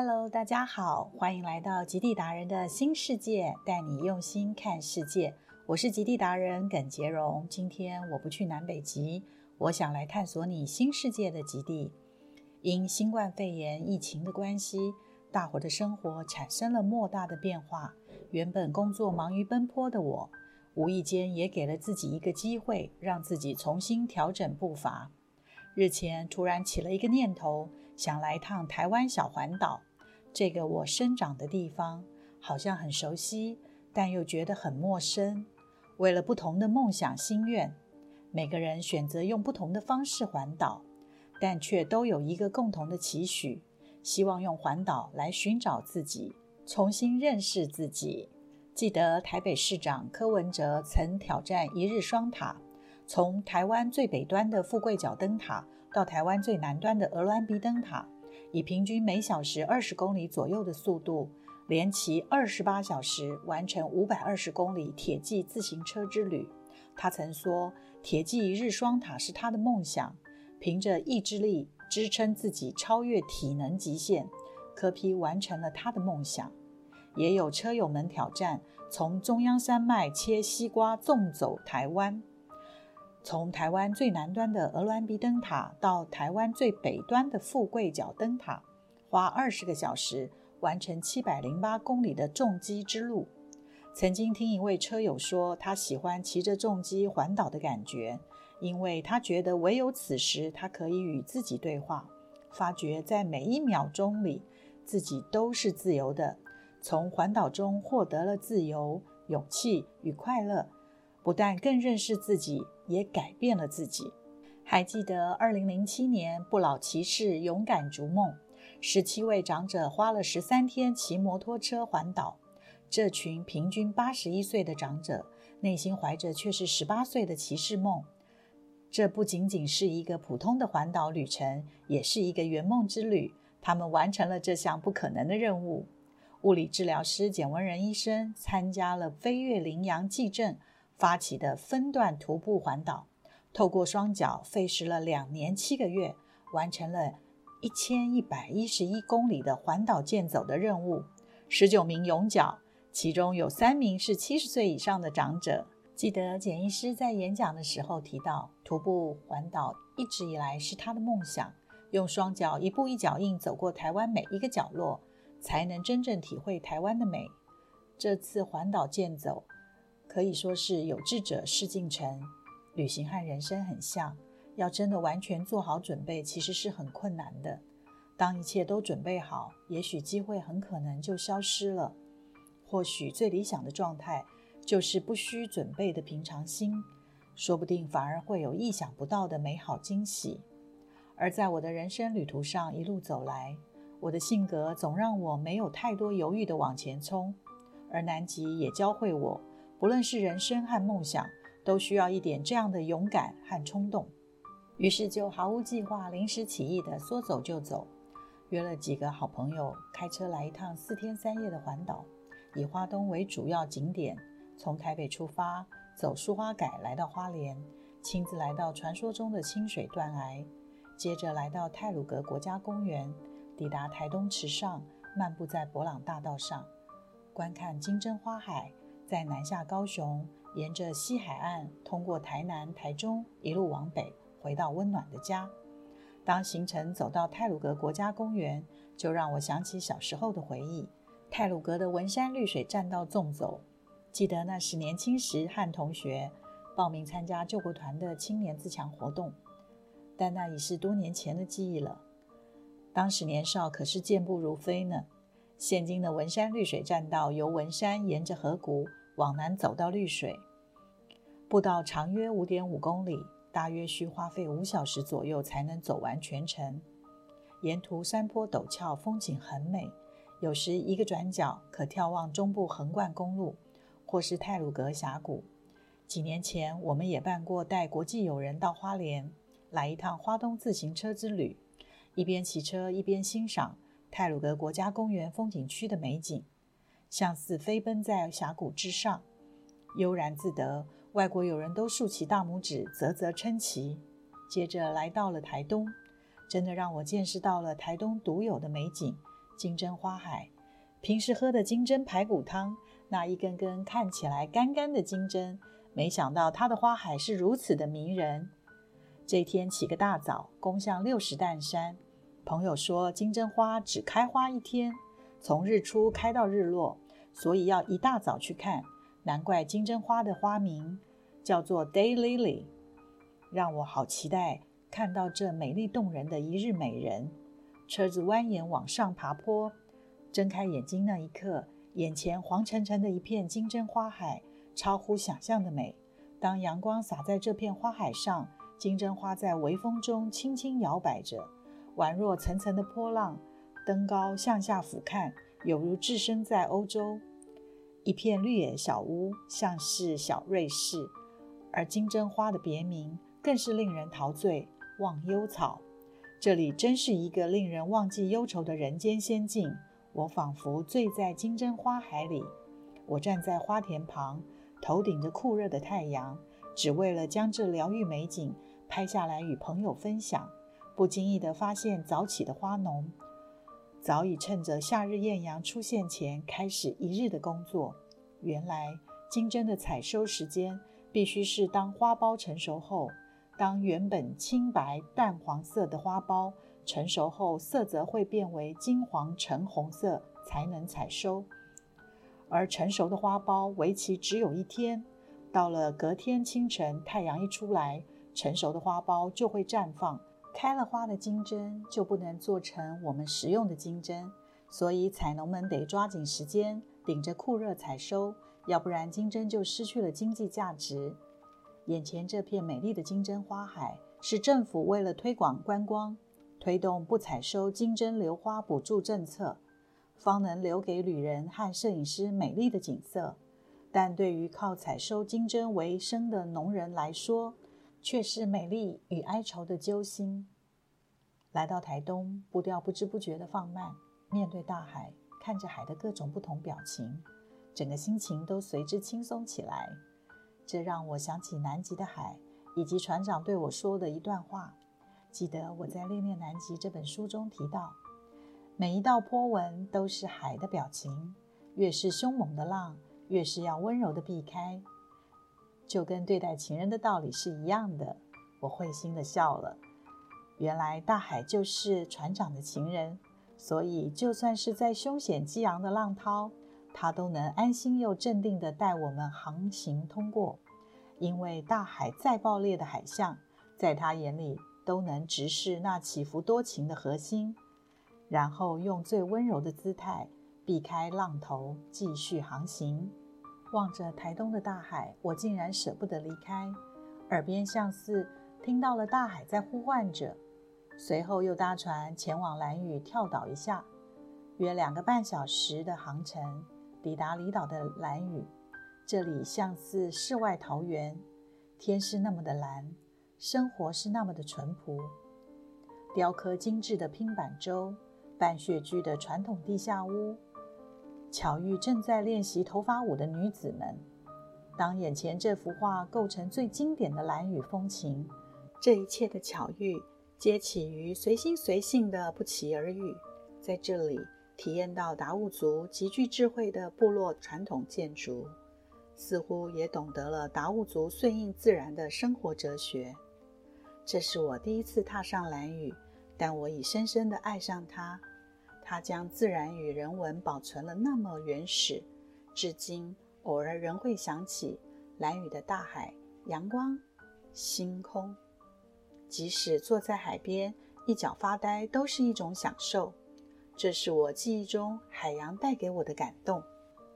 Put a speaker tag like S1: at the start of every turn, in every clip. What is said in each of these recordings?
S1: Hello，大家好，欢迎来到极地达人的新世界，带你用心看世界。我是极地达人耿杰荣。今天我不去南北极，我想来探索你新世界的极地。因新冠肺炎疫情的关系，大伙的生活产生了莫大的变化。原本工作忙于奔波的我，无意间也给了自己一个机会，让自己重新调整步伐。日前突然起了一个念头。想来趟台湾小环岛，这个我生长的地方好像很熟悉，但又觉得很陌生。为了不同的梦想心愿，每个人选择用不同的方式环岛，但却都有一个共同的期许：希望用环岛来寻找自己，重新认识自己。记得台北市长柯文哲曾挑战一日双塔，从台湾最北端的富贵角灯塔。到台湾最南端的鹅銮鼻灯塔，以平均每小时二十公里左右的速度，连骑二十八小时完成五百二十公里铁骑自行车之旅。他曾说：“铁骑日双塔是他的梦想。”凭着意志力支撑自己超越体能极限，柯皮完成了他的梦想。也有车友们挑战从中央山脉切西瓜纵走台湾。从台湾最南端的鹅銮鼻灯塔到台湾最北端的富贵角灯塔，花二十个小时完成七百零八公里的重机之路。曾经听一位车友说，他喜欢骑着重机环岛的感觉，因为他觉得唯有此时，他可以与自己对话，发觉在每一秒钟里，自己都是自由的。从环岛中获得了自由、勇气与快乐，不但更认识自己。也改变了自己。还记得二零零七年不老骑士勇敢逐梦，十七位长者花了十三天骑摩托车环岛。这群平均八十一岁的长者，内心怀着却是十八岁的骑士梦。这不仅仅是一个普通的环岛旅程，也是一个圆梦之旅。他们完成了这项不可能的任务。物理治疗师简文仁医生参加了飞越羚羊计阵。发起的分段徒步环岛，透过双脚费时了两年七个月，完成了一千一百一十一公里的环岛健走的任务。十九名勇脚，其中有三名是七十岁以上的长者。记得简医师在演讲的时候提到，徒步环岛一直以来是他的梦想，用双脚一步一脚印走过台湾每一个角落，才能真正体会台湾的美。这次环岛健走。可以说是有志者事竟成，旅行和人生很像，要真的完全做好准备，其实是很困难的。当一切都准备好，也许机会很可能就消失了。或许最理想的状态就是不需准备的平常心，说不定反而会有意想不到的美好惊喜。而在我的人生旅途上一路走来，我的性格总让我没有太多犹豫的往前冲，而南极也教会我。不论是人生和梦想，都需要一点这样的勇敢和冲动。于是就毫无计划、临时起意的说走就走，约了几个好朋友，开车来一趟四天三夜的环岛，以花东为主要景点，从台北出发，走苏花改来到花莲，亲自来到传说中的清水断崖，接着来到泰鲁阁国家公园，抵达台东池上，漫步在博朗大道上，观看金针花海。在南下高雄，沿着西海岸，通过台南、台中，一路往北，回到温暖的家。当行程走到泰鲁阁国家公园，就让我想起小时候的回忆。泰鲁阁的文山绿水栈道纵走，记得那是年轻时和同学报名参加救国团的青年自强活动，但那已是多年前的记忆了。当时年少，可是健步如飞呢。现今的文山绿水栈道，由文山沿着河谷。往南走到绿水，步道长约五点五公里，大约需花费五小时左右才能走完全程。沿途山坡陡峭，风景很美，有时一个转角可眺望中部横贯公路，或是泰鲁阁峡谷。几年前，我们也办过带国际友人到花莲，来一趟花东自行车之旅，一边骑车一边欣赏泰鲁阁国家公园风景区的美景。像似飞奔在峡谷之上，悠然自得。外国友人都竖起大拇指，啧啧称奇。接着来到了台东，真的让我见识到了台东独有的美景，金针花海。平时喝的金针排骨汤，那一根根看起来干干的金针，没想到它的花海是如此的迷人。这天起个大早，攻向六十担山。朋友说，金针花只开花一天，从日出开到日落，所以要一大早去看。难怪金针花的花名叫做 Day Lily，让我好期待看到这美丽动人的一日美人。车子蜿蜒往上爬坡。睁开眼睛那一刻，眼前黄澄澄的一片金针花海，超乎想象的美。当阳光洒在这片花海上，金针花在微风中轻轻摇摆着，宛若层层的波浪。登高向下俯瞰，犹如置身在欧洲。一片绿野小屋，像是小瑞士。而金针花的别名更是令人陶醉——忘忧草。这里真是一个令人忘记忧愁的人间仙境。我仿佛醉在金针花海里，我站在花田旁，头顶着酷热的太阳，只为了将这疗愈美景拍下来与朋友分享。不经意地发现，早起的花农早已趁着夏日艳阳出现前开始一日的工作。原来，金针的采收时间必须是当花苞成熟后，当原本青白淡黄色的花苞。成熟后，色泽会变为金黄橙红色，才能采收。而成熟的花苞为期只有一天，到了隔天清晨，太阳一出来，成熟的花苞就会绽放。开了花的金针就不能做成我们食用的金针，所以采农们得抓紧时间，顶着酷热采收，要不然金针就失去了经济价值。眼前这片美丽的金针花海，是政府为了推广观光。推动不采收金针留花补助政策，方能留给旅人和摄影师美丽的景色。但对于靠采收金针为生的农人来说，却是美丽与哀愁的揪心。来到台东，步调不知不觉地放慢，面对大海，看着海的各种不同表情，整个心情都随之轻松起来。这让我想起南极的海，以及船长对我说的一段话。记得我在《恋恋南极》这本书中提到，每一道波纹都是海的表情，越是凶猛的浪，越是要温柔的避开，就跟对待情人的道理是一样的。我会心的笑了，原来大海就是船长的情人，所以就算是在凶险激昂的浪涛，他都能安心又镇定的带我们航行通过，因为大海再暴烈的海象，在他眼里。都能直视那起伏多情的核心，然后用最温柔的姿态避开浪头，继续航行。望着台东的大海，我竟然舍不得离开，耳边像似听到了大海在呼唤着。随后又搭船前往蓝屿跳岛一下，约两个半小时的航程，抵达离岛的蓝屿。这里像似世外桃源，天是那么的蓝。生活是那么的淳朴，雕刻精致的拼板舟，半穴居的传统地下屋，巧遇正在练习头发舞的女子们。当眼前这幅画构成最经典的蓝雨风情，这一切的巧遇皆起于随心随性的不期而遇。在这里体验到达悟族极具智慧的部落传统建筑，似乎也懂得了达悟族顺应自然的生活哲学。这是我第一次踏上蓝雨，但我已深深地爱上它。它将自然与人文保存了那么原始，至今偶尔仍会想起蓝雨的大海、阳光、星空。即使坐在海边一角发呆，都是一种享受。这是我记忆中海洋带给我的感动。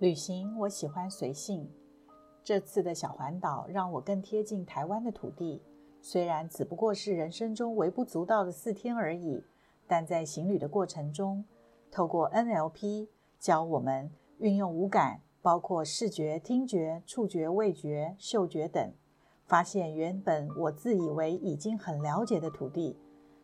S1: 旅行，我喜欢随性。这次的小环岛让我更贴近台湾的土地。虽然只不过是人生中微不足道的四天而已，但在行旅的过程中，透过 NLP 教我们运用五感，包括视觉、听觉、触觉、味觉、嗅觉等，发现原本我自以为已经很了解的土地，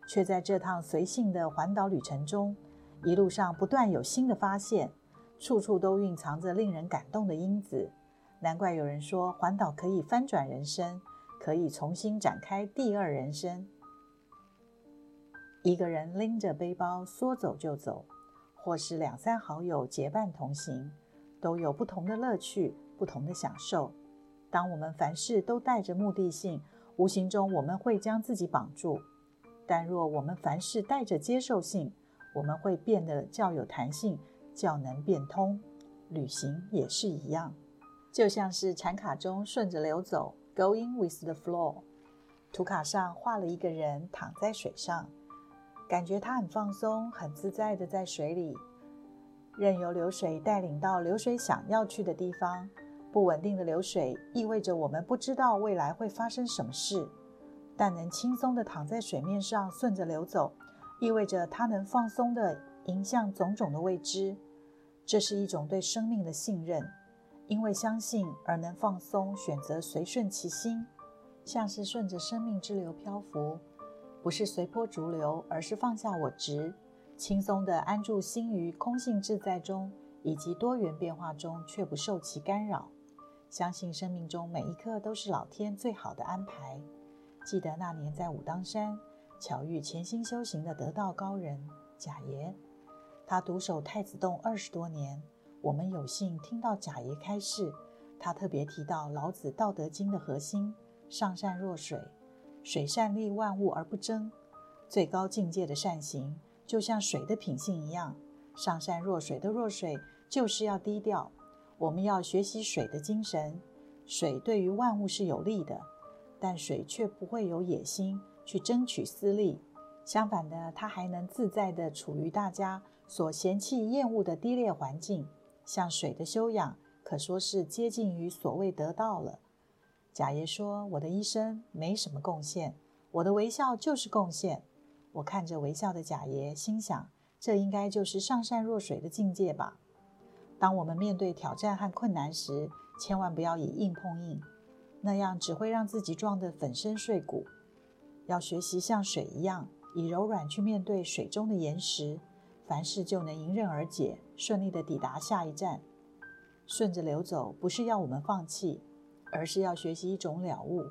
S1: 却在这趟随性的环岛旅程中，一路上不断有新的发现，处处都蕴藏着令人感动的因子。难怪有人说环岛可以翻转人生。可以重新展开第二人生。一个人拎着背包说走就走，或是两三好友结伴同行，都有不同的乐趣、不同的享受。当我们凡事都带着目的性，无形中我们会将自己绑住；但若我们凡事带着接受性，我们会变得较有弹性，较能变通。旅行也是一样，就像是禅卡中顺着流走，going with the flow。图卡上画了一个人躺在水上，感觉他很放松、很自在的在水里，任由流水带领到流水想要去的地方。不稳定的流水意味着我们不知道未来会发生什么事，但能轻松地躺在水面上顺着流走，意味着他能放松地迎向种种的未知。这是一种对生命的信任，因为相信而能放松，选择随顺其心，像是顺着生命之流漂浮，不是随波逐流，而是放下我执，轻松地安住心于空性自在中，以及多元变化中，却不受其干扰。相信生命中每一刻都是老天最好的安排。记得那年在武当山巧遇潜心修行的得道高人贾爷，他独守太子洞二十多年。我们有幸听到贾爷开示，他特别提到老子《道德经》的核心：上善若水，水善利万物而不争。最高境界的善行，就像水的品性一样，上善若水的若水就是要低调。我们要学习水的精神，水对于万物是有利的，但水却不会有野心去争取私利。相反的，它还能自在地处于大家所嫌弃厌恶的低劣环境。像水的修养，可说是接近于所谓得道了。贾爷说：“我的一生没什么贡献，我的微笑就是贡献。”我看着微笑的贾爷，心想：这应该就是上善若水的境界吧。当我们面对挑战和困难时，千万不要以硬碰硬，那样只会让自己撞得粉身碎骨。要学习像水一样，以柔软去面对水中的岩石，凡事就能迎刃而解，顺利地抵达下一站。顺着流走，不是要我们放弃，而是要学习一种了悟，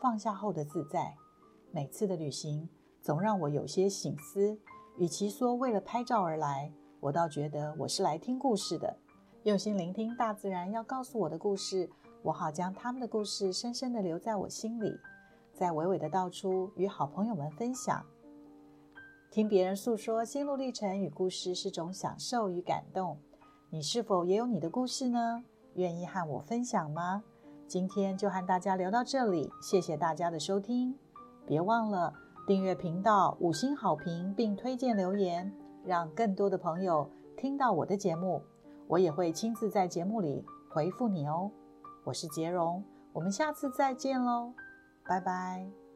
S1: 放下后的自在。每次的旅行，总让我有些醒思。与其说为了拍照而来，我倒觉得我是来听故事的。用心聆听大自然要告诉我的故事，我好将他们的故事深深地留在我心里，再娓娓的道出与好朋友们分享。听别人诉说心路历程与故事是种享受与感动。你是否也有你的故事呢？愿意和我分享吗？今天就和大家聊到这里，谢谢大家的收听。别忘了订阅频道、五星好评并推荐留言，让更多的朋友听到我的节目。我也会亲自在节目里回复你哦。我是杰荣，我们下次再见喽，拜拜。